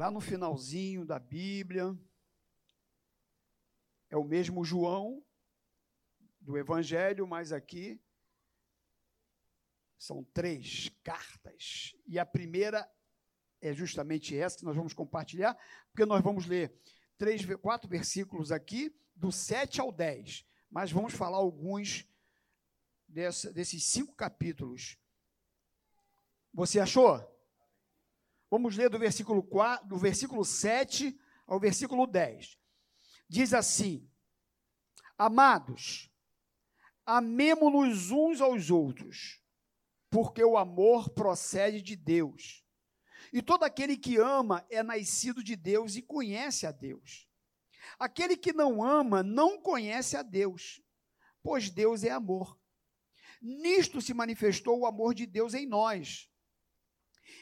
lá no finalzinho da Bíblia, é o mesmo João do Evangelho, mas aqui são três cartas. E a primeira é justamente essa que nós vamos compartilhar, porque nós vamos ler três, quatro versículos aqui, do 7 ao 10. Mas vamos falar alguns dessa, desses cinco capítulos. Você achou? Vamos ler do versículo, 4, do versículo 7 ao versículo 10. Diz assim: Amados, amemo-nos uns aos outros, porque o amor procede de Deus. E todo aquele que ama é nascido de Deus e conhece a Deus. Aquele que não ama não conhece a Deus, pois Deus é amor. Nisto se manifestou o amor de Deus em nós,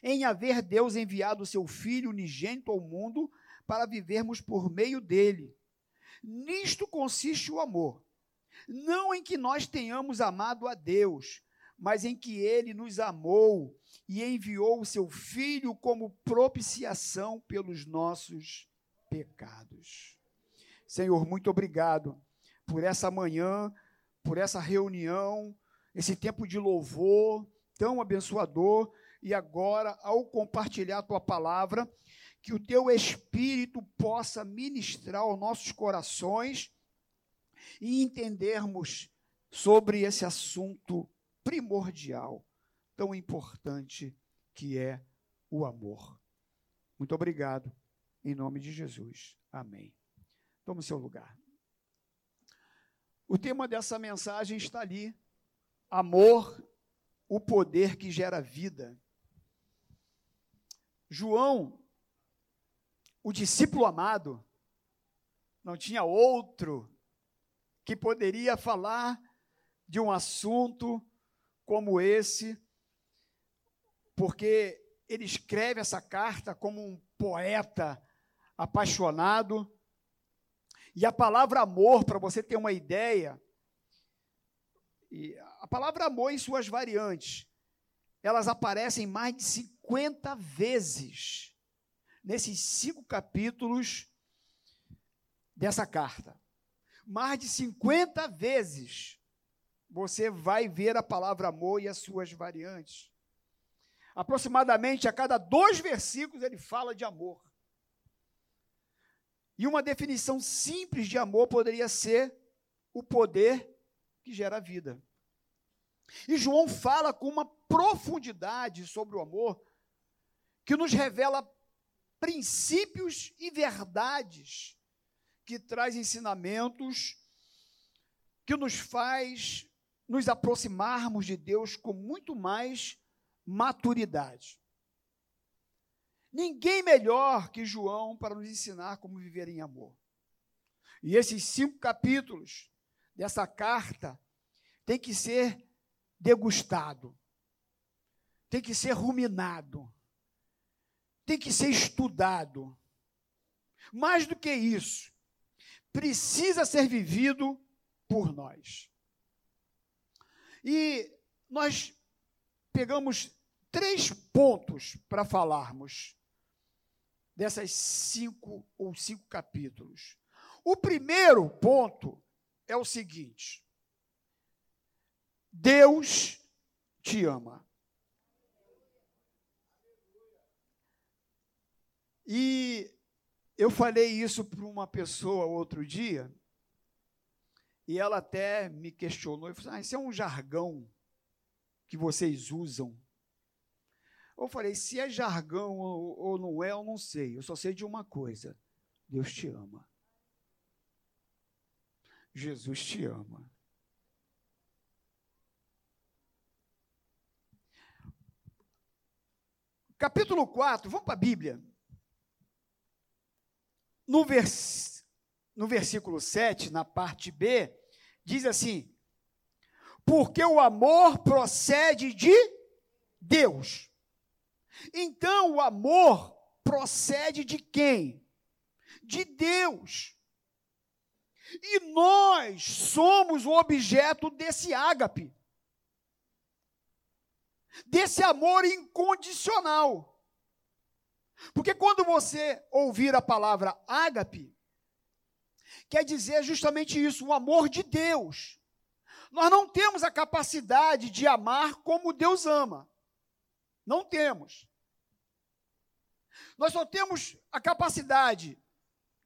em haver Deus enviado o seu Filho unigênito ao mundo para vivermos por meio dele. Nisto consiste o amor. Não em que nós tenhamos amado a Deus, mas em que ele nos amou e enviou o seu Filho como propiciação pelos nossos pecados. Senhor, muito obrigado por essa manhã, por essa reunião, esse tempo de louvor tão abençoador e agora, ao compartilhar a tua palavra, que o teu espírito possa ministrar aos nossos corações e entendermos sobre esse assunto primordial, tão importante que é o amor. Muito obrigado, em nome de Jesus. Amém. Tome seu lugar. O tema dessa mensagem está ali: amor, o poder que gera vida. João, o discípulo amado, não tinha outro que poderia falar de um assunto como esse, porque ele escreve essa carta como um poeta apaixonado. E a palavra amor, para você ter uma ideia, a palavra amor em suas variantes, elas aparecem mais de 50 vezes nesses cinco capítulos dessa carta. Mais de 50 vezes você vai ver a palavra amor e as suas variantes. Aproximadamente a cada dois versículos ele fala de amor. E uma definição simples de amor poderia ser o poder que gera vida. E João fala com uma profundidade sobre o amor que nos revela princípios e verdades que traz ensinamentos que nos faz nos aproximarmos de Deus com muito mais maturidade. Ninguém melhor que João para nos ensinar como viver em amor. E esses cinco capítulos dessa carta tem que ser degustado, tem que ser ruminado, tem que ser estudado. Mais do que isso, precisa ser vivido por nós. E nós pegamos três pontos para falarmos dessas cinco ou cinco capítulos. O primeiro ponto é o seguinte: Deus te ama. E eu falei isso para uma pessoa outro dia, e ela até me questionou, e falou, ah, isso é um jargão que vocês usam. Eu falei, se é jargão ou, ou não é, eu não sei. Eu só sei de uma coisa: Deus te ama. Jesus te ama. Capítulo 4, vamos para a Bíblia no, vers, no versículo 7, na parte B, diz assim: Porque o amor procede de Deus. Então, o amor procede de quem? De Deus. E nós somos o objeto desse ágape, desse amor incondicional. Porque quando você ouvir a palavra ágape, quer dizer justamente isso, o amor de Deus. Nós não temos a capacidade de amar como Deus ama. Não temos. Nós só temos a capacidade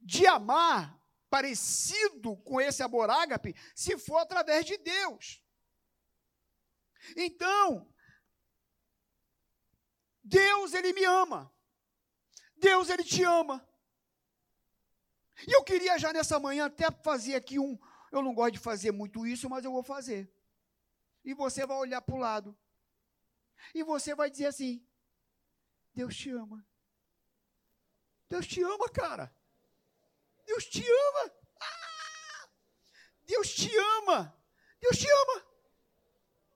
de amar parecido com esse amor ágape se for através de Deus. Então, Deus ele me ama. Deus ele te ama. E eu queria já nessa manhã até fazer aqui um, eu não gosto de fazer muito isso, mas eu vou fazer. E você vai olhar para o lado. E você vai dizer assim: Deus te ama. Deus te ama, cara. Deus te ama. Ah! Deus te ama. Deus te ama.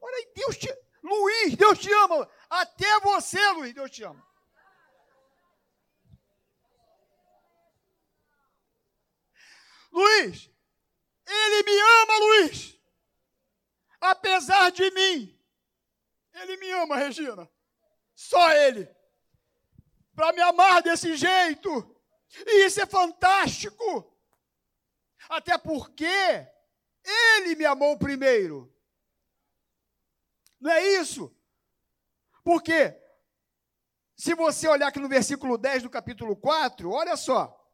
Olha aí, Deus te Luiz, Deus te ama. Até você, Luiz, Deus te ama. Luiz, ele me ama, Luiz. Apesar de mim. Ele me ama, Regina. Só ele. Para me amar desse jeito. E isso é fantástico. Até porque ele me amou primeiro. Não é isso? Porque, se você olhar aqui no versículo 10 do capítulo 4, olha só.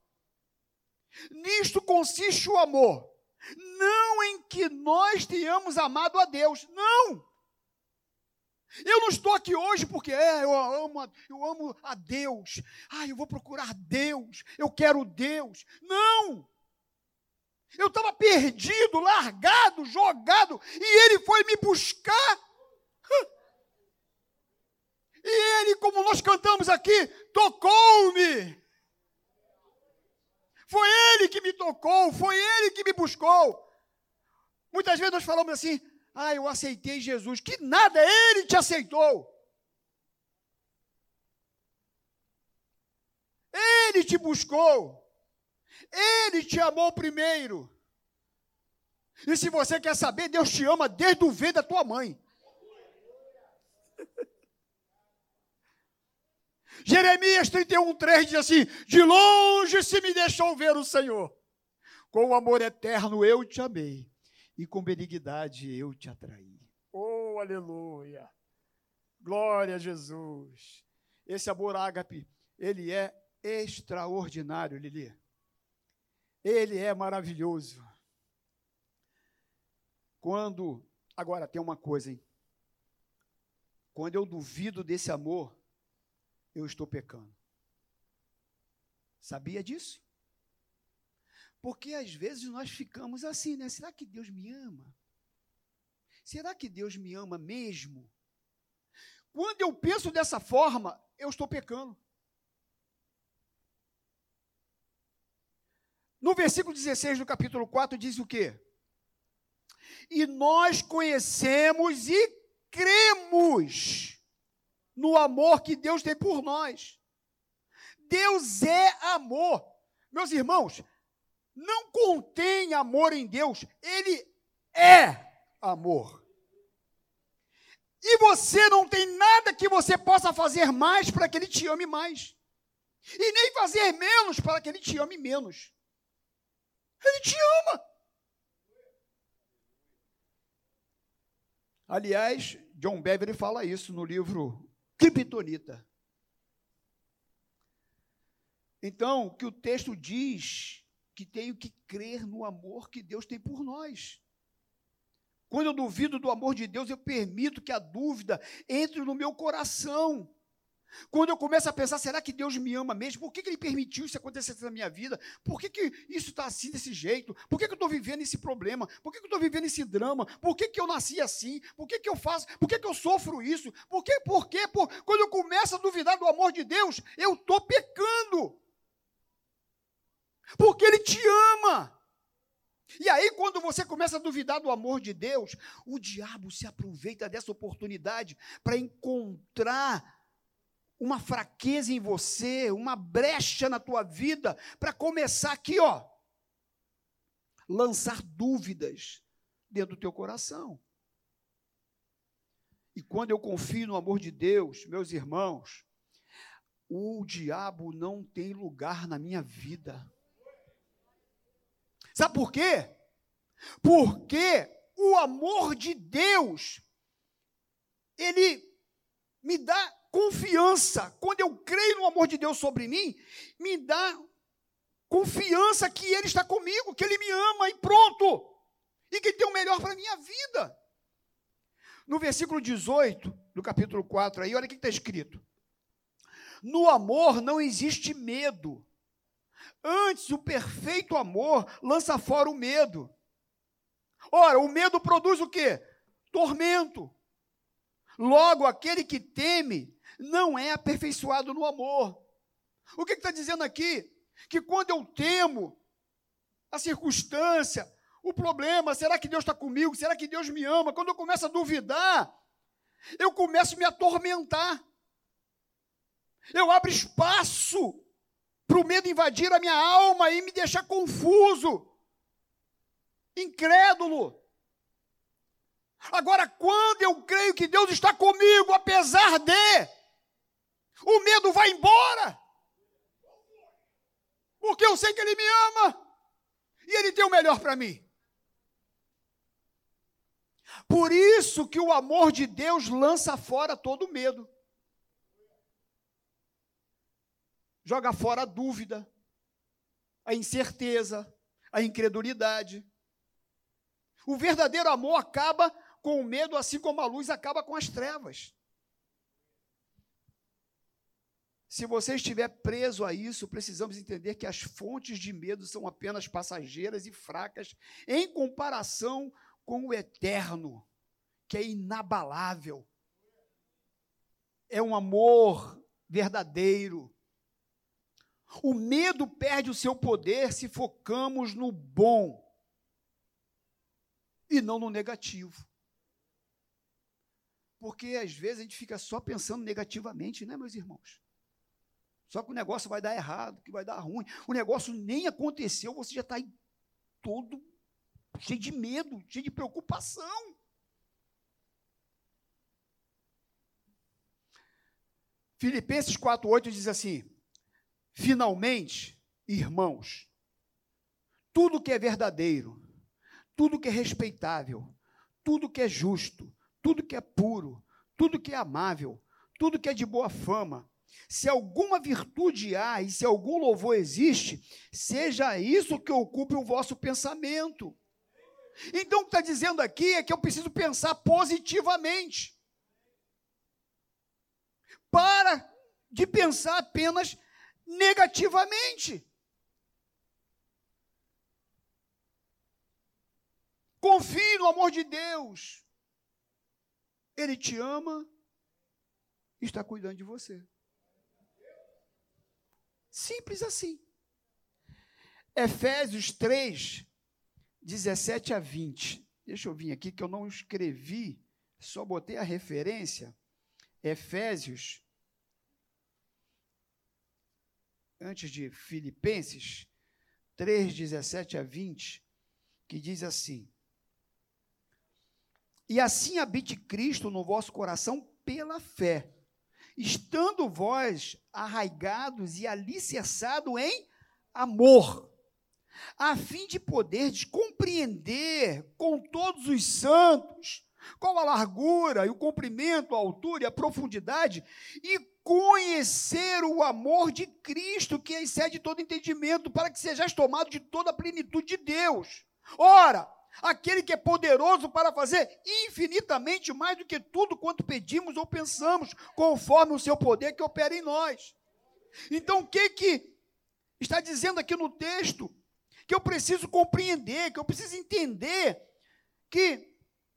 Nisto consiste o amor, não em que nós tenhamos amado a Deus, não. Eu não estou aqui hoje porque é, eu amo, eu amo a Deus. Ah, eu vou procurar Deus. Eu quero Deus. Não! Eu estava perdido, largado, jogado, e ele foi me buscar. E ele, como nós cantamos aqui, tocou-me. Foi ele que me tocou, foi ele que me buscou. Muitas vezes nós falamos assim: ah, eu aceitei Jesus. Que nada, ele te aceitou. Ele te buscou. Ele te amou primeiro. E se você quer saber, Deus te ama desde o ventre da tua mãe. Jeremias 31, 3 diz assim: De longe se me deixou ver o Senhor. Com amor eterno eu te amei e com benignidade eu te atraí. Oh, aleluia! Glória a Jesus! Esse amor ágape, ele é extraordinário, Lili. Ele é maravilhoso. Quando, agora tem uma coisa, hein? Quando eu duvido desse amor, eu estou pecando. Sabia disso? Porque às vezes nós ficamos assim, né? Será que Deus me ama? Será que Deus me ama mesmo? Quando eu penso dessa forma, eu estou pecando. No versículo 16 do capítulo 4 diz o quê? E nós conhecemos e cremos no amor que Deus tem por nós. Deus é amor. Meus irmãos, não contém amor em Deus, ele é amor. E você não tem nada que você possa fazer mais para que ele te ame mais. E nem fazer menos para que ele te ame menos. Ele te ama. Aliás, John Beverly fala isso no livro Kryptonita. Então, o que o texto diz que tenho que crer no amor que Deus tem por nós. Quando eu duvido do amor de Deus, eu permito que a dúvida entre no meu coração. Quando eu começo a pensar, será que Deus me ama mesmo? Por que, que Ele permitiu isso acontecer na minha vida? Por que, que isso está assim desse jeito? Por que, que eu estou vivendo esse problema? Por que, que eu estou vivendo esse drama? Por que, que eu nasci assim? Por que, que eu faço? Por que, que eu sofro isso? Por que? Por quê? Por... Quando eu começo a duvidar do amor de Deus, eu estou pecando. Porque Ele te ama. E aí, quando você começa a duvidar do amor de Deus, o diabo se aproveita dessa oportunidade para encontrar uma fraqueza em você, uma brecha na tua vida, para começar aqui, ó, lançar dúvidas dentro do teu coração. E quando eu confio no amor de Deus, meus irmãos, o diabo não tem lugar na minha vida. Sabe por quê? Porque o amor de Deus, ele me dá confiança. Quando eu creio no amor de Deus sobre mim, me dá confiança que Ele está comigo, que Ele me ama e pronto. E que tem o melhor para a minha vida. No versículo 18 do capítulo 4, aí, olha o que está escrito. No amor não existe medo. Antes, o perfeito amor lança fora o medo. Ora, o medo produz o quê? Tormento. Logo, aquele que teme não é aperfeiçoado no amor. O que está dizendo aqui? Que quando eu temo a circunstância, o problema, será que Deus está comigo? Será que Deus me ama? Quando eu começo a duvidar, eu começo a me atormentar. Eu abro espaço para o medo invadir a minha alma e me deixar confuso, incrédulo. Agora, quando eu creio que Deus está comigo, apesar de, o medo vai embora. Porque eu sei que Ele me ama e Ele tem o melhor para mim. Por isso que o amor de Deus lança fora todo medo. Joga fora a dúvida, a incerteza, a incredulidade. O verdadeiro amor acaba com o medo, assim como a luz acaba com as trevas. Se você estiver preso a isso, precisamos entender que as fontes de medo são apenas passageiras e fracas em comparação com o eterno, que é inabalável. É um amor verdadeiro. O medo perde o seu poder se focamos no bom e não no negativo. Porque às vezes a gente fica só pensando negativamente, né, meus irmãos? Só que o negócio vai dar errado, que vai dar ruim. O negócio nem aconteceu, você já está todo cheio de medo, cheio de preocupação. Filipenses 4,8 diz assim: Finalmente, irmãos, tudo que é verdadeiro, tudo que é respeitável, tudo que é justo, tudo que é puro, tudo que é amável, tudo que é de boa fama, se alguma virtude há e se algum louvor existe, seja isso que ocupe o vosso pensamento. Então, o que está dizendo aqui é que eu preciso pensar positivamente. Para de pensar apenas negativamente. Confie no amor de Deus. Ele te ama e está cuidando de você. Simples assim. Efésios 3, 17 a 20. Deixa eu vir aqui que eu não escrevi, só botei a referência. Efésios, antes de Filipenses 3, 17 a 20, que diz assim: e assim habite Cristo no vosso coração pela fé, estando vós arraigados e alicerçados em amor, a fim de poderdes compreender com todos os santos qual a largura e o comprimento, a altura e a profundidade, e conhecer o amor de Cristo, que excede todo entendimento, para que sejais tomado de toda a plenitude de Deus. Ora, aquele que é poderoso para fazer infinitamente mais do que tudo quanto pedimos ou pensamos, conforme o seu poder que opera em nós. Então, o que que está dizendo aqui no texto? Que eu preciso compreender, que eu preciso entender que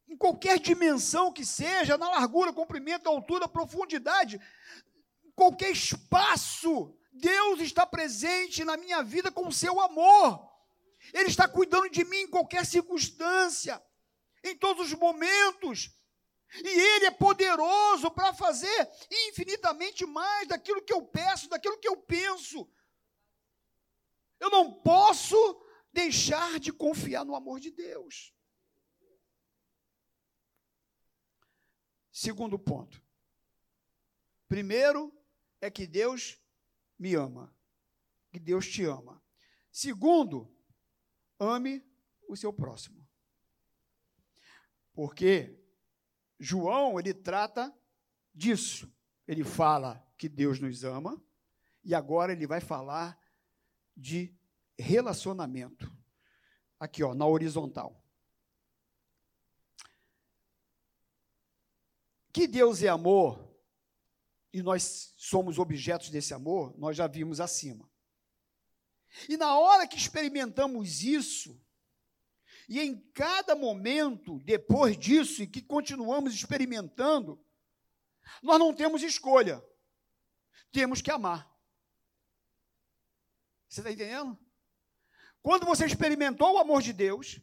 em qualquer dimensão que seja, na largura, comprimento, altura, profundidade, qualquer espaço, Deus está presente na minha vida com o seu amor. Ele está cuidando de mim em qualquer circunstância, em todos os momentos. E Ele é poderoso para fazer infinitamente mais daquilo que eu peço, daquilo que eu penso. Eu não posso deixar de confiar no amor de Deus. Segundo ponto. Primeiro é que Deus me ama, que Deus te ama. Segundo, ame o seu próximo. Porque João, ele trata disso. Ele fala que Deus nos ama e agora ele vai falar de relacionamento. Aqui, ó, na horizontal. Que Deus é amor e nós somos objetos desse amor, nós já vimos acima. E na hora que experimentamos isso, e em cada momento depois disso, e que continuamos experimentando, nós não temos escolha, temos que amar. Você está entendendo? Quando você experimentou o amor de Deus,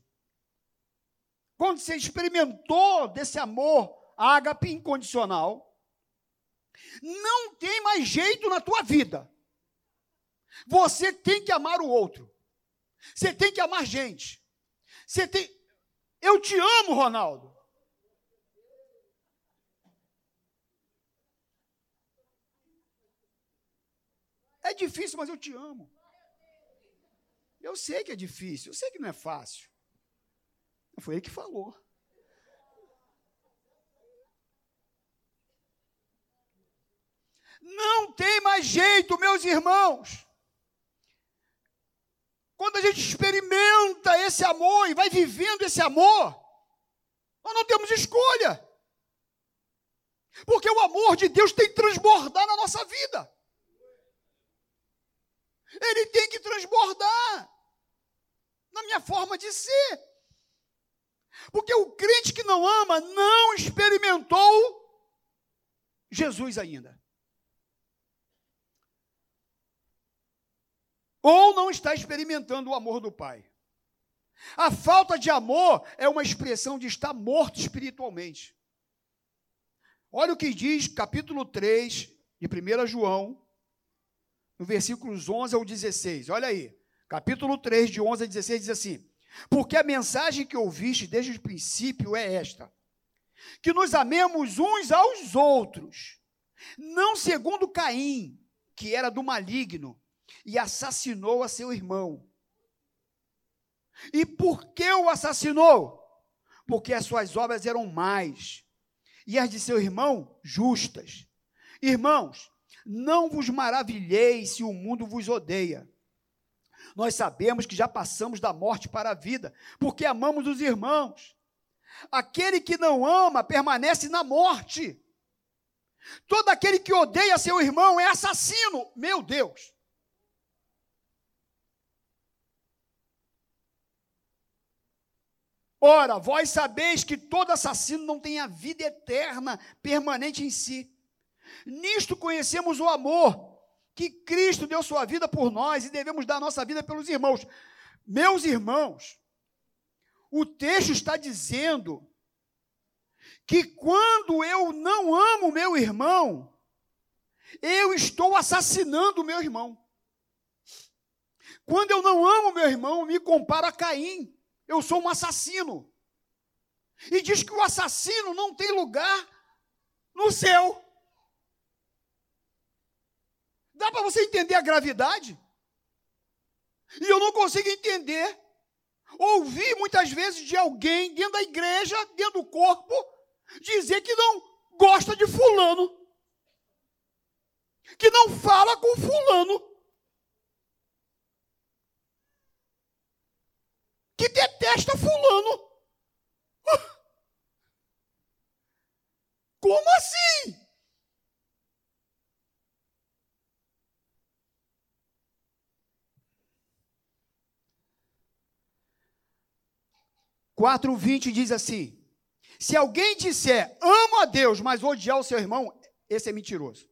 quando você experimentou desse amor ágape incondicional, não tem mais jeito na tua vida. Você tem que amar o outro. Você tem que amar gente. Você tem. Eu te amo, Ronaldo. É difícil, mas eu te amo. Eu sei que é difícil, eu sei que não é fácil. Foi ele que falou. Não tem mais jeito, meus irmãos. Quando a gente experimenta esse amor e vai vivendo esse amor, nós não temos escolha. Porque o amor de Deus tem que transbordar na nossa vida. Ele tem que transbordar na minha forma de ser. Porque o crente que não ama não experimentou Jesus ainda. Ou não está experimentando o amor do Pai. A falta de amor é uma expressão de estar morto espiritualmente. Olha o que diz capítulo 3 de 1 João, no versículos 11 ao 16. Olha aí. Capítulo 3, de 11 a 16, diz assim: Porque a mensagem que ouviste desde o princípio é esta: que nos amemos uns aos outros, não segundo Caim, que era do maligno e assassinou a seu irmão. E por que o assassinou? Porque as suas obras eram mais e as de seu irmão justas. Irmãos, não vos maravilheis se o mundo vos odeia. Nós sabemos que já passamos da morte para a vida, porque amamos os irmãos. Aquele que não ama permanece na morte. Todo aquele que odeia seu irmão é assassino. Meu Deus. Ora, vós sabeis que todo assassino não tem a vida eterna permanente em si. Nisto conhecemos o amor, que Cristo deu sua vida por nós e devemos dar nossa vida pelos irmãos. Meus irmãos, o texto está dizendo que quando eu não amo meu irmão, eu estou assassinando meu irmão. Quando eu não amo meu irmão, me comparo a Caim. Eu sou um assassino. E diz que o assassino não tem lugar no céu. Dá para você entender a gravidade? E eu não consigo entender. Ouvi muitas vezes de alguém dentro da igreja, dentro do corpo, dizer que não gosta de Fulano, que não fala com Fulano. Que detesta fulano. Como assim? Quatro vinte diz assim: se alguém disser amo a Deus, mas odiar o seu irmão, esse é mentiroso.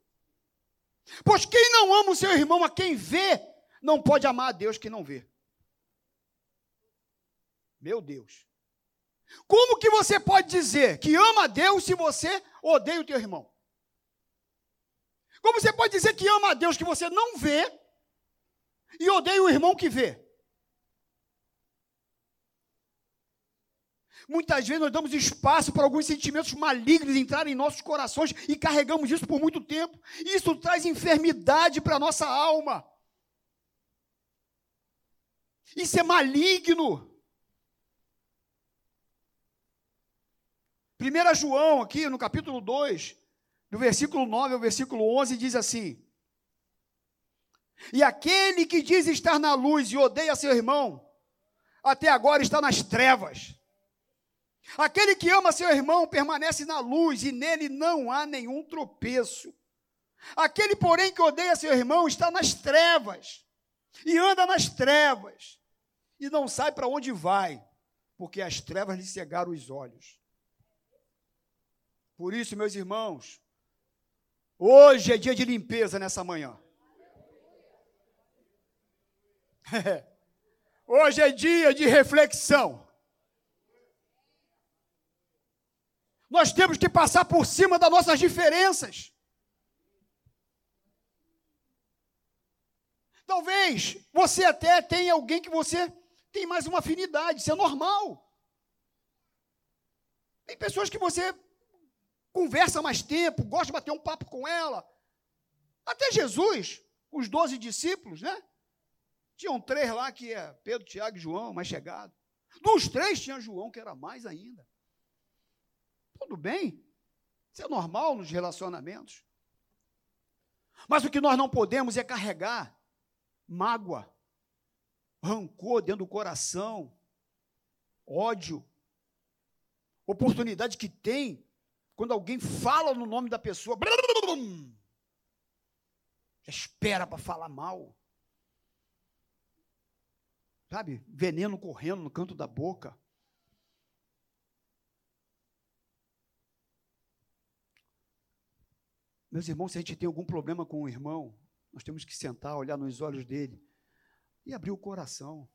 Pois quem não ama o seu irmão a quem vê, não pode amar a Deus que não vê. Meu Deus. Como que você pode dizer que ama a Deus se você odeia o teu irmão? Como você pode dizer que ama a Deus que você não vê e odeia o irmão que vê? Muitas vezes nós damos espaço para alguns sentimentos malignos entrarem em nossos corações e carregamos isso por muito tempo. Isso traz enfermidade para a nossa alma. Isso é maligno. 1 João, aqui no capítulo 2, do versículo 9 ao versículo 11, diz assim: E aquele que diz estar na luz e odeia seu irmão, até agora está nas trevas. Aquele que ama seu irmão permanece na luz e nele não há nenhum tropeço. Aquele, porém, que odeia seu irmão está nas trevas e anda nas trevas e não sabe para onde vai, porque as trevas lhe cegaram os olhos. Por isso, meus irmãos, hoje é dia de limpeza nessa manhã. Hoje é dia de reflexão. Nós temos que passar por cima das nossas diferenças. Talvez você até tenha alguém que você tem mais uma afinidade, isso é normal. Tem pessoas que você conversa mais tempo, gosta de bater um papo com ela. Até Jesus, os doze discípulos, né? Tinham três lá que é Pedro, Tiago e João, mais chegado. Dos três tinha João, que era mais ainda. Tudo bem. Isso é normal nos relacionamentos. Mas o que nós não podemos é carregar mágoa, rancor dentro do coração, ódio, oportunidade que tem quando alguém fala no nome da pessoa, já espera para falar mal. Sabe? Veneno correndo no canto da boca. Meus irmãos, se a gente tem algum problema com o irmão, nós temos que sentar, olhar nos olhos dele e abrir o coração.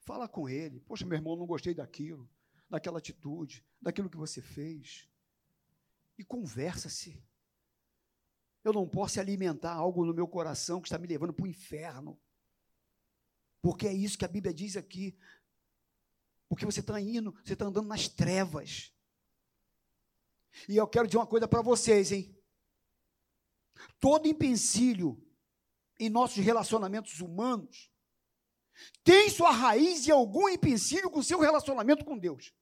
Fala com ele. Poxa, meu irmão, não gostei daquilo, daquela atitude, daquilo que você fez. E conversa-se. Eu não posso alimentar algo no meu coração que está me levando para o inferno. Porque é isso que a Bíblia diz aqui. Porque você está indo, você está andando nas trevas. E eu quero dizer uma coisa para vocês, hein? Todo empecilho em nossos relacionamentos humanos tem sua raiz em algum empecilho com seu relacionamento com Deus.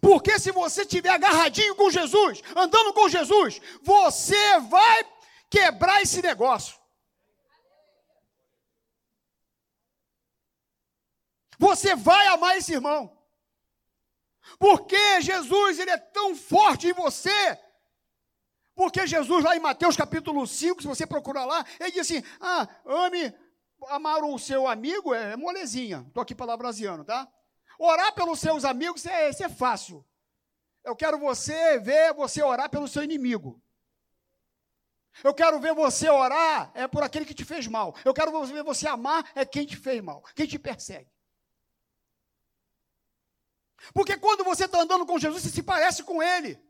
Porque se você estiver agarradinho com Jesus, andando com Jesus, você vai quebrar esse negócio. Você vai amar esse irmão. Porque Jesus ele é tão forte em você. Porque Jesus, lá em Mateus capítulo 5, se você procurar lá, ele diz assim: Ah, ame, amar o seu amigo é molezinha. Estou aqui palavraseando, tá? Orar pelos seus amigos é, isso é fácil. Eu quero você ver você orar pelo seu inimigo. Eu quero ver você orar é por aquele que te fez mal. Eu quero ver você amar é quem te fez mal, quem te persegue. Porque quando você está andando com Jesus, você se parece com Ele.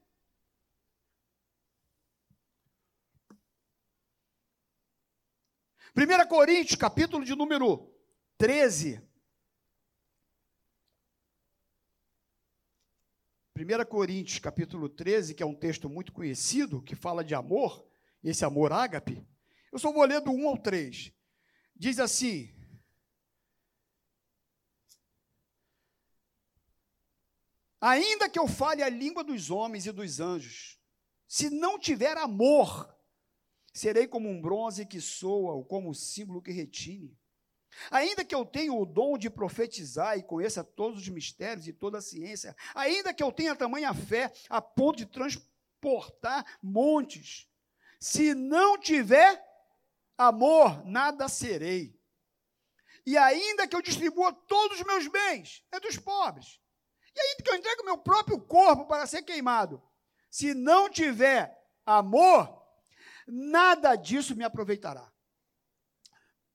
Primeira Coríntios, capítulo de número 13. 1 Coríntios, capítulo 13, que é um texto muito conhecido, que fala de amor, esse amor ágape. Eu só vou ler do 1 ao 3. Diz assim: Ainda que eu fale a língua dos homens e dos anjos, se não tiver amor, serei como um bronze que soa ou como um símbolo que retine. Ainda que eu tenha o dom de profetizar e conheça todos os mistérios e toda a ciência, ainda que eu tenha tamanha fé a ponto de transportar montes, se não tiver amor, nada serei. E ainda que eu distribua todos os meus bens entre os pobres, e ainda que eu entregue o meu próprio corpo para ser queimado, se não tiver amor, nada disso me aproveitará.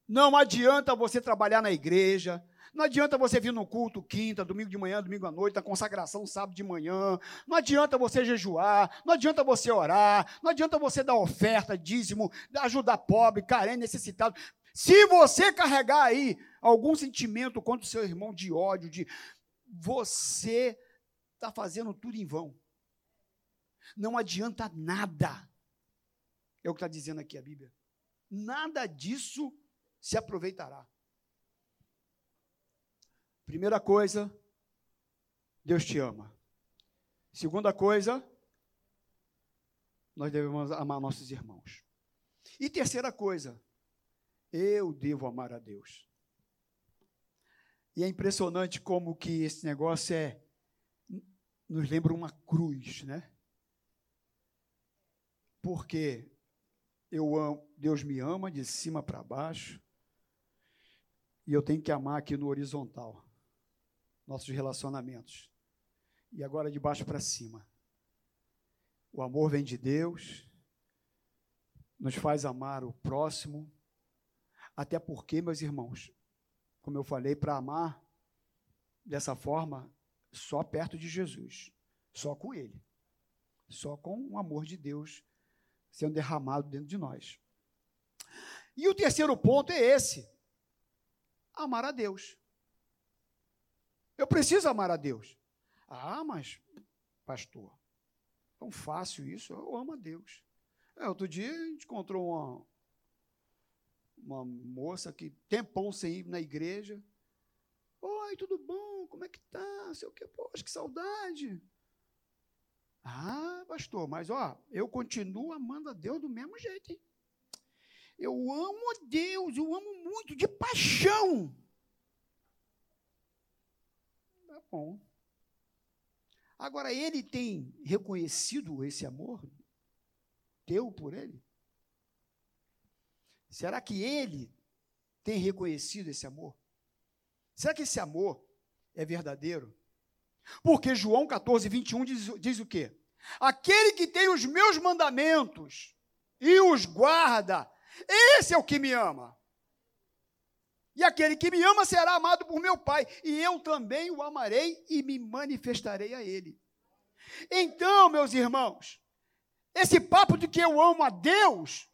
Não adianta você trabalhar na igreja, não adianta você vir no culto quinta, domingo de manhã, domingo à noite, na consagração sábado de manhã. Não adianta você jejuar, não adianta você orar, não adianta você dar oferta, dízimo, ajudar pobre, carente, necessitado. Se você carregar aí algum sentimento contra o seu irmão de ódio, de você está fazendo tudo em vão. Não adianta nada. É o que está dizendo aqui a Bíblia. Nada disso se aproveitará. Primeira coisa, Deus te ama. Segunda coisa, nós devemos amar nossos irmãos. E terceira coisa, eu devo amar a Deus. E é impressionante como que esse negócio é nos lembra uma cruz, né? Porque eu amo, Deus me ama de cima para baixo, e eu tenho que amar aqui no horizontal nossos relacionamentos. E agora de baixo para cima. O amor vem de Deus, nos faz amar o próximo, até porque, meus irmãos, como eu falei, para amar dessa forma, só perto de Jesus, só com Ele, só com o amor de Deus sendo derramado dentro de nós. E o terceiro ponto é esse: amar a Deus. Eu preciso amar a Deus. Ah, mas, pastor, tão fácil isso, eu amo a Deus. É, outro dia a gente encontrou uma, uma moça que tempão sem ir na igreja. Oi, tudo bom? Como é que tá? Sei o que, poxa, que saudade. Ah, pastor, mas ó, eu continuo amando a Deus do mesmo jeito, hein? Eu amo Deus, eu amo muito, de paixão. Tá bom. Agora, ele tem reconhecido esse amor teu por ele? Será que ele tem reconhecido esse amor? Será que esse amor é verdadeiro? Porque João 14, 21 diz, diz o quê? Aquele que tem os meus mandamentos e os guarda, esse é o que me ama. E aquele que me ama será amado por meu Pai, e eu também o amarei e me manifestarei a ele. Então, meus irmãos, esse papo de que eu amo a Deus,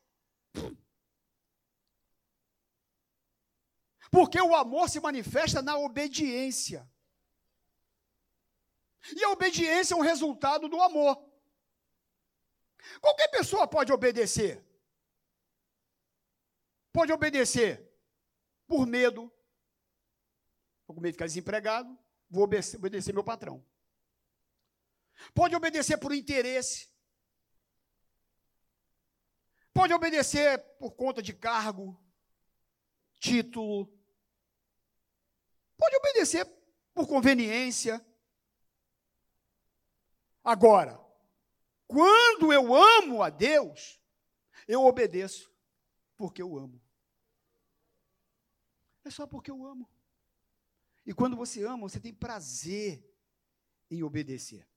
porque o amor se manifesta na obediência. E a obediência é um resultado do amor. Qualquer pessoa pode obedecer. Pode obedecer por medo. Estou com medo de ficar desempregado, vou obedecer, meu patrão. Pode obedecer por interesse. Pode obedecer por conta de cargo, título. Pode obedecer por conveniência. Agora, quando eu amo a Deus, eu obedeço porque eu amo. É só porque eu amo. E quando você ama, você tem prazer em obedecer.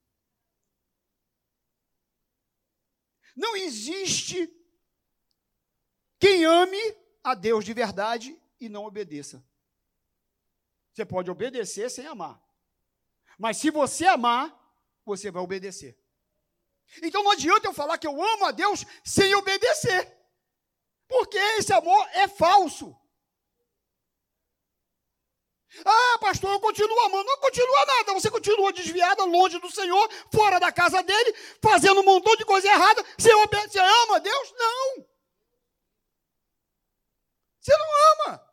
Não existe quem ame a Deus de verdade e não obedeça. Você pode obedecer sem amar. Mas se você amar, você vai obedecer. Então não adianta eu falar que eu amo a Deus sem obedecer. Porque esse amor é falso. Ah, pastor, eu continuo amando. Não continua nada. Você continua desviada, longe do Senhor, fora da casa dele, fazendo um montão de coisa errada. Você, você ama Deus? Não. Você não ama.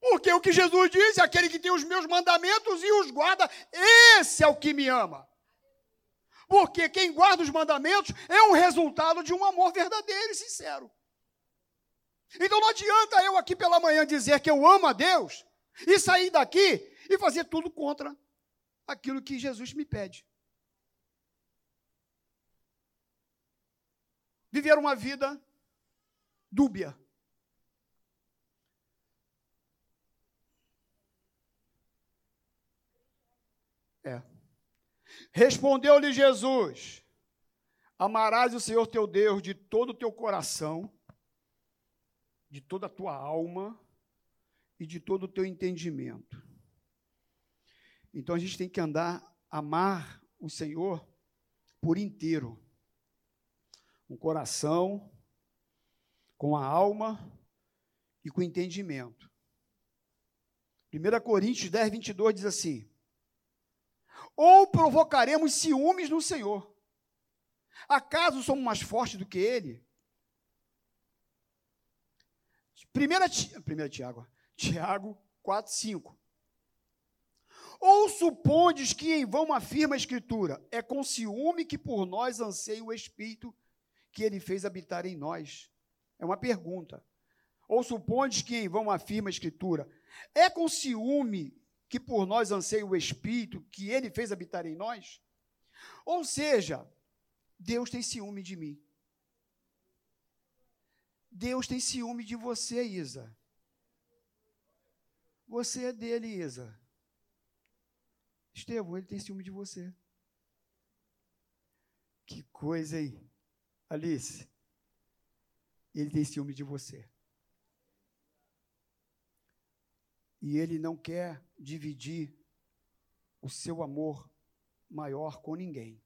Porque o que Jesus diz, aquele que tem os meus mandamentos e os guarda, esse é o que me ama. Porque quem guarda os mandamentos é um resultado de um amor verdadeiro e sincero. Então não adianta eu aqui pela manhã dizer que eu amo a Deus e sair daqui e fazer tudo contra aquilo que Jesus me pede. Viver uma vida dúbia. É. Respondeu-lhe Jesus: Amarás o Senhor teu Deus de todo o teu coração, de toda a tua alma e de todo o teu entendimento. Então a gente tem que andar, amar o Senhor por inteiro. Um coração, com a alma e com o entendimento. 1 Coríntios 10, 22 diz assim: Ou provocaremos ciúmes no Senhor? Acaso somos mais fortes do que Ele? Primeira, primeira Tiago, Tiago 4, 5. Ou supondes que em vão afirma a Escritura, é com ciúme que por nós anseia o Espírito que ele fez habitar em nós? É uma pergunta. Ou supondes que em vão afirma a Escritura, é com ciúme que por nós anseia o Espírito que ele fez habitar em nós? Ou seja, Deus tem ciúme de mim. Deus tem ciúme de você, Isa. Você é dele, Isa. Estevão, ele tem ciúme de você. Que coisa aí. Alice, ele tem ciúme de você. E ele não quer dividir o seu amor maior com ninguém.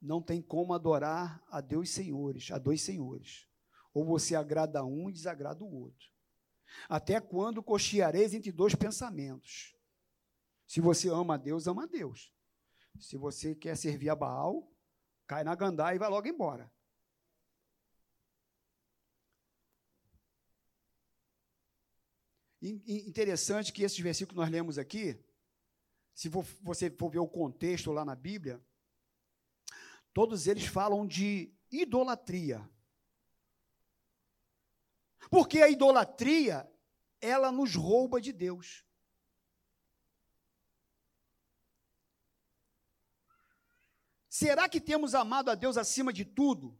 Não tem como adorar a Deus senhores, a dois senhores. Ou você agrada um e desagrada o outro. Até quando cocheareis entre dois pensamentos? Se você ama a Deus, ama a Deus. Se você quer servir a Baal, cai na gandá e vai logo embora. Interessante que esses versículos que nós lemos aqui, se você for ver o contexto lá na Bíblia, todos eles falam de idolatria. Porque a idolatria, ela nos rouba de Deus. Será que temos amado a Deus acima de tudo?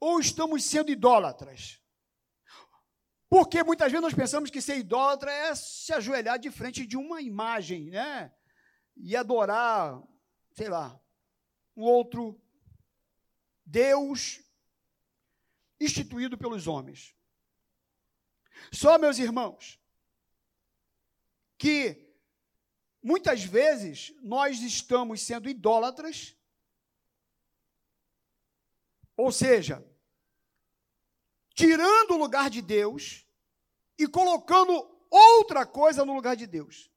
Ou estamos sendo idólatras? Porque muitas vezes nós pensamos que ser idólatra é se ajoelhar de frente de uma imagem, né? E adorar, sei lá, um outro Deus instituído pelos homens. Só, meus irmãos, que muitas vezes nós estamos sendo idólatras, ou seja, tirando o lugar de Deus e colocando outra coisa no lugar de Deus.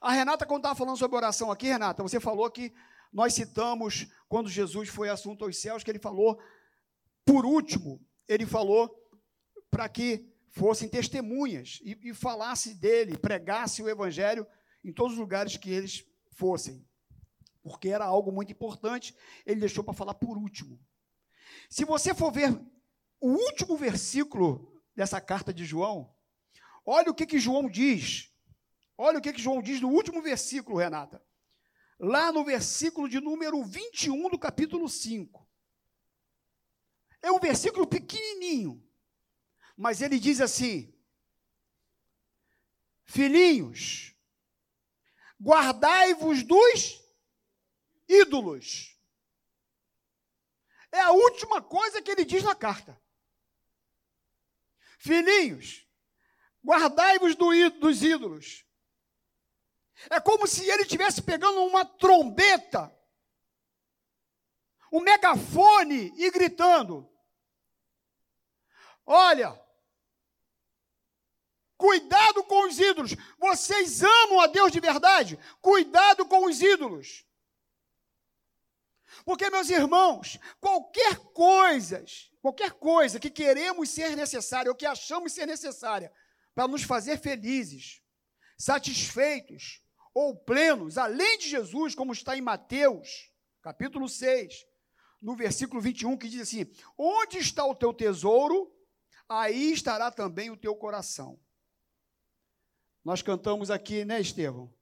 A Renata, quando estava falando sobre oração aqui, Renata, você falou que nós citamos quando Jesus foi assunto aos céus, que ele falou, por último, ele falou para que fossem testemunhas e, e falasse dele, pregasse o evangelho em todos os lugares que eles fossem. Porque era algo muito importante, ele deixou para falar por último. Se você for ver o último versículo dessa carta de João, olha o que, que João diz. Olha o que, que João diz no último versículo, Renata. Lá no versículo de número 21 do capítulo 5. É um versículo pequenininho, mas ele diz assim: Filhinhos, guardai-vos dos ídolos. É a última coisa que ele diz na carta. Filhinhos, guardai-vos do dos ídolos. É como se ele estivesse pegando uma trombeta, um megafone e gritando: Olha, cuidado com os ídolos. Vocês amam a Deus de verdade? Cuidado com os ídolos. Porque, meus irmãos, qualquer coisa, qualquer coisa que queremos ser necessária ou que achamos ser necessária para nos fazer felizes, satisfeitos ou plenos, além de Jesus, como está em Mateus, capítulo 6, no versículo 21, que diz assim: Onde está o teu tesouro, aí estará também o teu coração. Nós cantamos aqui, né, Estevão?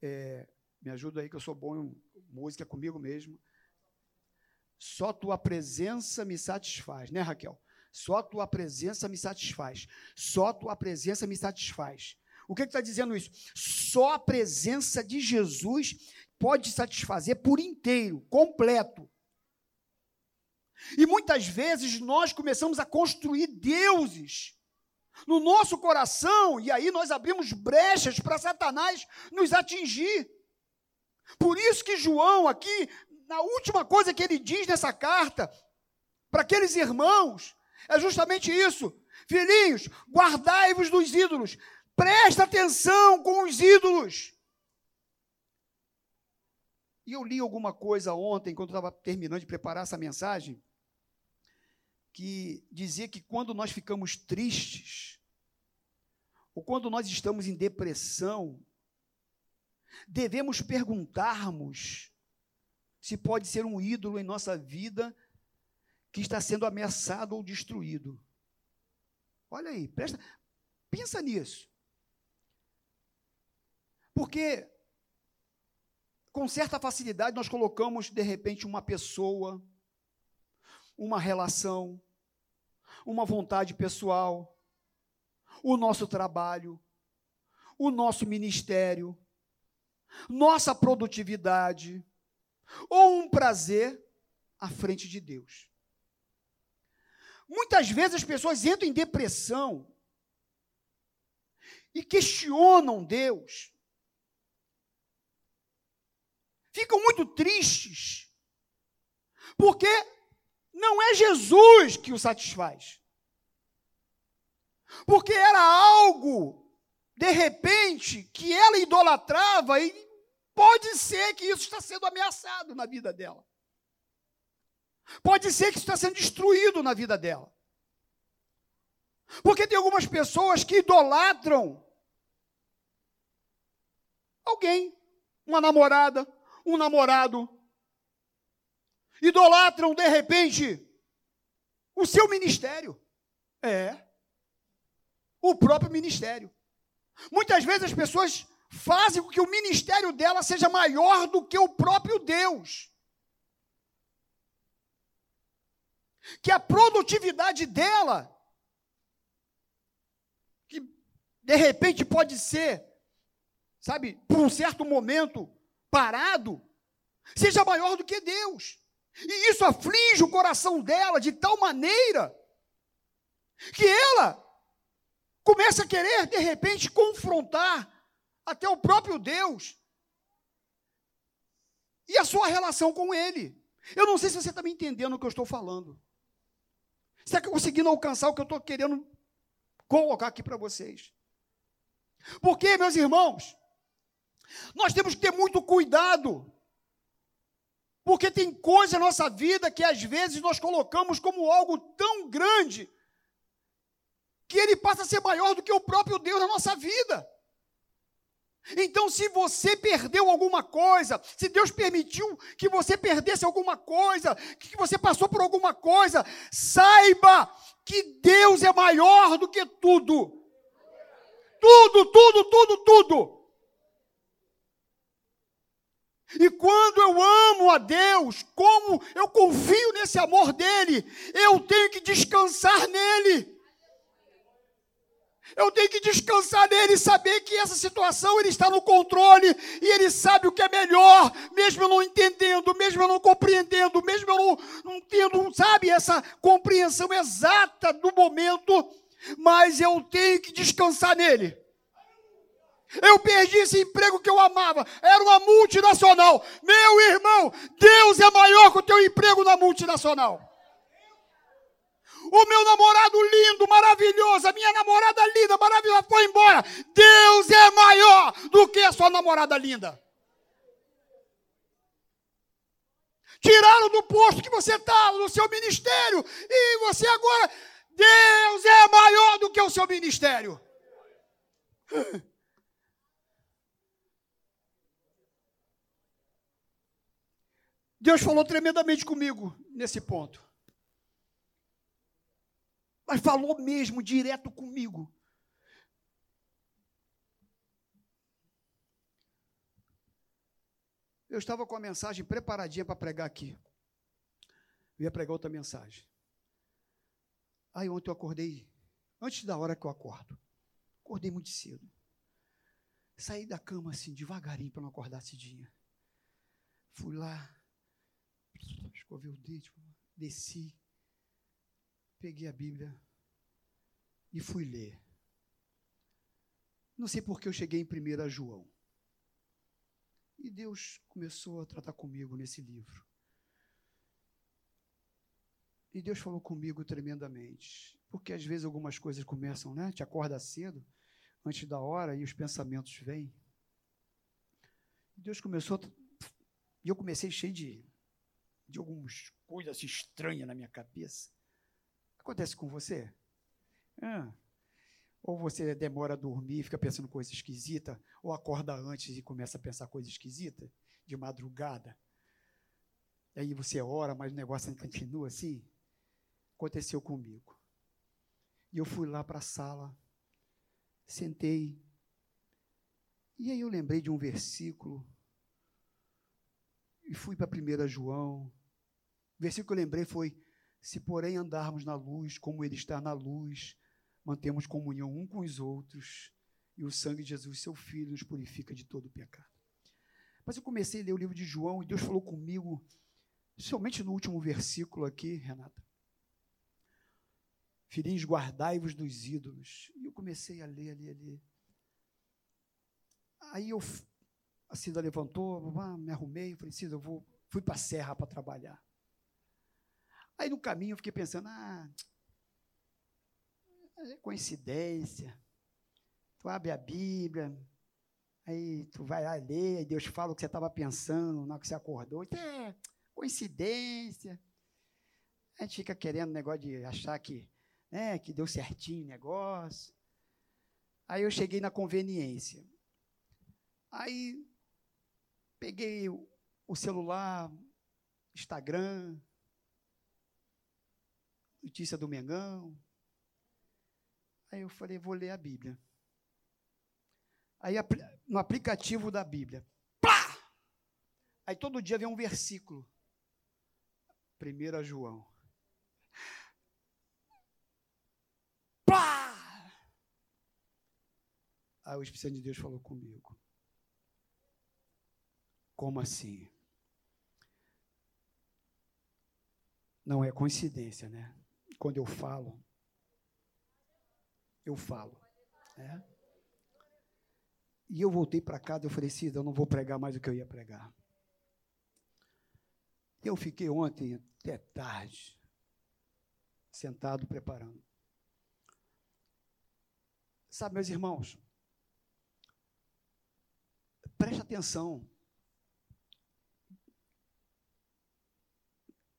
É, me ajuda aí, que eu sou bom em música comigo mesmo. Só tua presença me satisfaz, né, Raquel? Só tua presença me satisfaz. Só tua presença me satisfaz. O que está dizendo isso? Só a presença de Jesus pode satisfazer por inteiro, completo. E muitas vezes nós começamos a construir deuses no nosso coração, e aí nós abrimos brechas para Satanás nos atingir. Por isso que João, aqui, na última coisa que ele diz nessa carta, para aqueles irmãos é justamente isso. Filhinhos, guardai-vos dos ídolos. Presta atenção com os ídolos. E eu li alguma coisa ontem, quando estava terminando de preparar essa mensagem, que dizia que quando nós ficamos tristes, ou quando nós estamos em depressão, devemos perguntarmos se pode ser um ídolo em nossa vida que está sendo ameaçado ou destruído. Olha aí, presta, pensa nisso. Porque com certa facilidade nós colocamos de repente uma pessoa, uma relação, uma vontade pessoal, o nosso trabalho, o nosso ministério, nossa produtividade ou um prazer à frente de Deus. Muitas vezes as pessoas entram em depressão e questionam Deus. Ficam muito tristes, porque não é Jesus que o satisfaz. Porque era algo, de repente, que ela idolatrava e pode ser que isso está sendo ameaçado na vida dela. Pode ser que isso está sendo destruído na vida dela. Porque tem algumas pessoas que idolatram alguém, uma namorada, um namorado. Idolatram, de repente, o seu ministério. É. O próprio ministério. Muitas vezes as pessoas fazem com que o ministério dela seja maior do que o próprio Deus. que a produtividade dela, que de repente pode ser, sabe, por um certo momento parado, seja maior do que Deus. E isso aflige o coração dela de tal maneira que ela começa a querer, de repente, confrontar até o próprio Deus e a sua relação com Ele. Eu não sei se você está me entendendo o que eu estou falando. Você está conseguindo alcançar o que eu estou querendo colocar aqui para vocês? Porque, meus irmãos, nós temos que ter muito cuidado. Porque tem coisa na nossa vida que às vezes nós colocamos como algo tão grande que ele passa a ser maior do que o próprio Deus na nossa vida. Então, se você perdeu alguma coisa, se Deus permitiu que você perdesse alguma coisa, que você passou por alguma coisa, saiba que Deus é maior do que tudo. Tudo, tudo, tudo, tudo. E quando eu amo a Deus, como eu confio nesse amor dele, eu tenho que descansar nele. Eu tenho que descansar nele e saber que essa situação ele está no controle e ele sabe o que é melhor, mesmo eu não entendendo, mesmo eu não compreendendo, mesmo eu não, não tendo, sabe, essa compreensão exata do momento, mas eu tenho que descansar nele. Eu perdi esse emprego que eu amava, era uma multinacional. Meu irmão, Deus é maior que o teu emprego na multinacional o meu namorado lindo, maravilhoso, a minha namorada linda, maravilhosa, foi embora. Deus é maior do que a sua namorada linda. Tiraram do posto que você está, no seu ministério, e você agora, Deus é maior do que o seu ministério. Deus falou tremendamente comigo nesse ponto mas falou mesmo direto comigo. Eu estava com a mensagem preparadinha para pregar aqui. Eu ia pregar outra mensagem. Aí ontem eu acordei, antes da hora que eu acordo. Acordei muito cedo. Saí da cama assim, devagarinho, para não acordar cedinha. Fui lá, escovei o dente, desci, peguei a Bíblia e fui ler. Não sei por que eu cheguei em 1 João. E Deus começou a tratar comigo nesse livro. E Deus falou comigo tremendamente. Porque às vezes algumas coisas começam, né? Te acorda cedo, antes da hora, e os pensamentos vêm. Deus começou. E eu comecei cheio de, de algumas coisas estranhas na minha cabeça. Acontece com você? Ah, ou você demora a dormir, fica pensando coisa esquisita, ou acorda antes e começa a pensar coisa esquisita, de madrugada. E aí você ora, mas o negócio continua assim. Aconteceu comigo. E eu fui lá para a sala, sentei. E aí eu lembrei de um versículo. E fui para 1 João. O versículo que eu lembrei foi: Se porém andarmos na luz, como Ele está na luz, mantemos comunhão um com os outros, e o sangue de Jesus, seu Filho, nos purifica de todo pecado. Mas eu comecei a ler o livro de João e Deus falou comigo, somente no último versículo aqui, Renata. Filhinhos, guardai-vos dos ídolos. E eu comecei a ler, a ler, a ler. Aí eu, a Cida levantou, me arrumei, falei, Cida, eu vou, fui para a serra para trabalhar. Aí no caminho eu fiquei pensando, ah, é coincidência. Tu abre a Bíblia, aí tu vai lá ler, Deus fala o que você estava pensando na hora que você acordou. É, coincidência. A gente fica querendo negócio de achar que né, que deu certinho o negócio. Aí eu cheguei na conveniência. Aí peguei o celular, Instagram, notícia do Mengão. Aí eu falei, vou ler a Bíblia. Aí no aplicativo da Bíblia, pá! Aí todo dia vem um versículo. 1 João. Aí o Espírito de Deus falou comigo. Como assim? Não é coincidência, né? Quando eu falo, eu falo. É? E eu voltei para casa, eu falei, Cida, eu não vou pregar mais o que eu ia pregar. Eu fiquei ontem até tarde, sentado preparando. Sabe, meus irmãos, Preste atenção.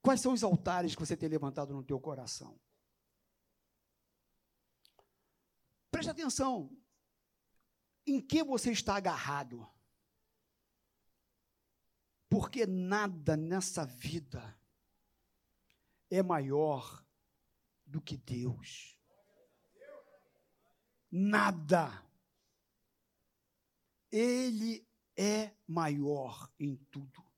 Quais são os altares que você tem levantado no teu coração? Preste atenção. Em que você está agarrado? Porque nada nessa vida é maior do que Deus. Nada. Ele é maior em tudo.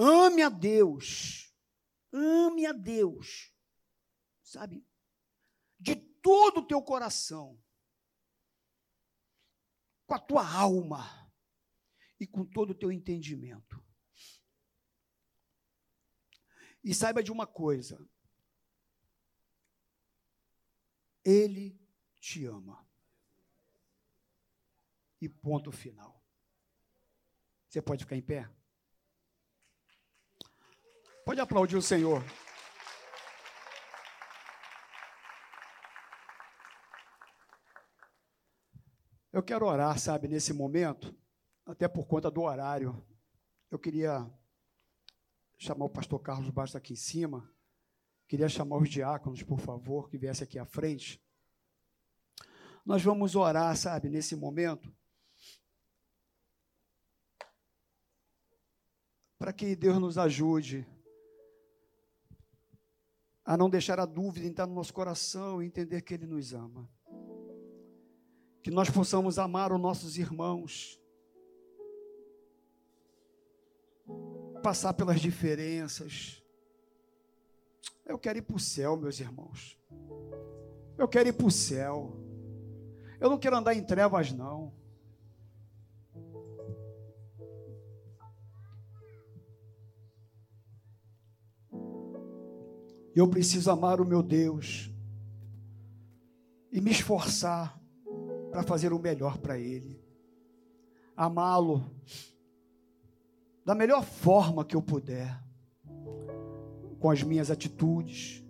Ame a Deus, ame a Deus, sabe, de todo o teu coração, com a tua alma. E com todo o teu entendimento. E saiba de uma coisa: Ele te ama. E ponto final. Você pode ficar em pé? Pode aplaudir o Senhor. Eu quero orar, sabe, nesse momento, até por conta do horário. Eu queria chamar o pastor Carlos Bastos aqui em cima. Queria chamar os diáconos, por favor, que viesse aqui à frente. Nós vamos orar, sabe, nesse momento. para que Deus nos ajude a não deixar a dúvida entrar no nosso coração e entender que Ele nos ama. Que nós possamos amar os nossos irmãos, passar pelas diferenças. Eu quero ir para o céu, meus irmãos. Eu quero ir para o céu. Eu não quero andar em trevas, não. Eu preciso amar o meu Deus e me esforçar para fazer o melhor para Ele. Amá-lo da melhor forma que eu puder. com as minhas atitudes,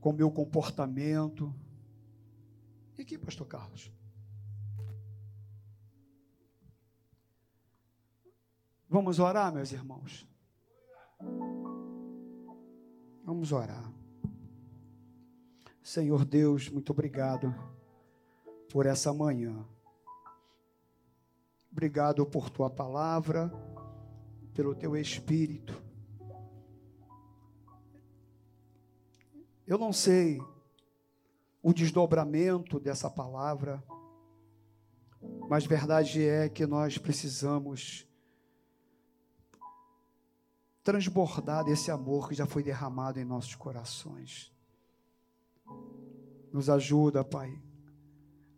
com o meu comportamento. E aqui, pastor Carlos? Vamos orar, meus irmãos? Vamos orar. Senhor Deus, muito obrigado por essa manhã. Obrigado por tua palavra, pelo teu espírito. Eu não sei o desdobramento dessa palavra, mas verdade é que nós precisamos transbordar desse amor que já foi derramado em nossos corações. Nos ajuda, Pai,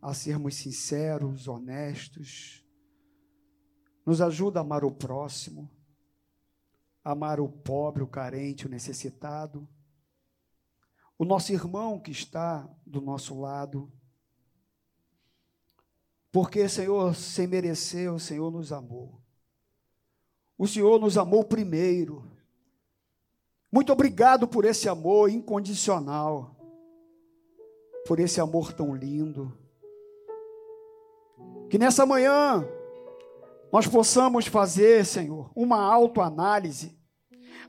a sermos sinceros, honestos. Nos ajuda a amar o próximo, amar o pobre, o carente, o necessitado o nosso irmão que está do nosso lado. Porque, Senhor, sem merecer, o Senhor nos amou. O Senhor nos amou primeiro. Muito obrigado por esse amor incondicional, por esse amor tão lindo. Que nessa manhã nós possamos fazer, Senhor, uma autoanálise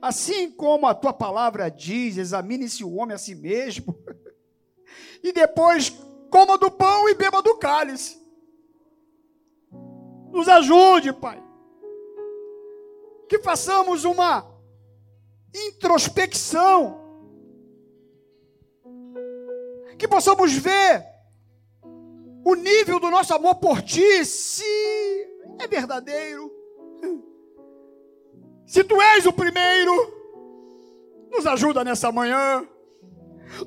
Assim como a tua palavra diz, examine-se o homem a si mesmo, e depois coma do pão e beba do cálice. Nos ajude, Pai. Que façamos uma introspecção. Que possamos ver o nível do nosso amor por Ti, se é verdadeiro se tu és o primeiro, nos ajuda nessa manhã.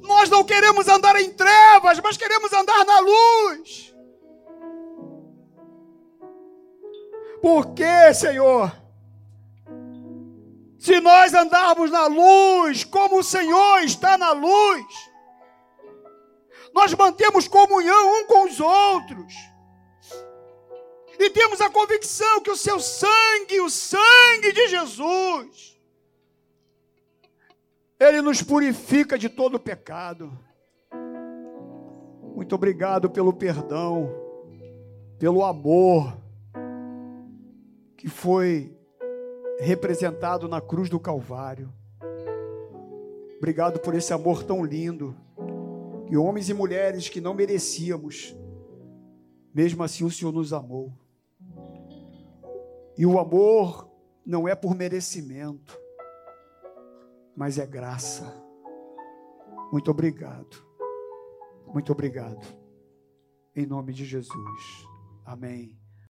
Nós não queremos andar em trevas, mas queremos andar na luz. Por que, Senhor? Se nós andarmos na luz, como o Senhor está na luz, nós mantemos comunhão um com os outros e temos a convicção que o seu sangue, o sangue de Jesus, ele nos purifica de todo pecado. Muito obrigado pelo perdão, pelo amor que foi representado na cruz do Calvário. Obrigado por esse amor tão lindo. E homens e mulheres que não merecíamos, mesmo assim o Senhor nos amou. E o amor não é por merecimento, mas é graça. Muito obrigado. Muito obrigado. Em nome de Jesus. Amém.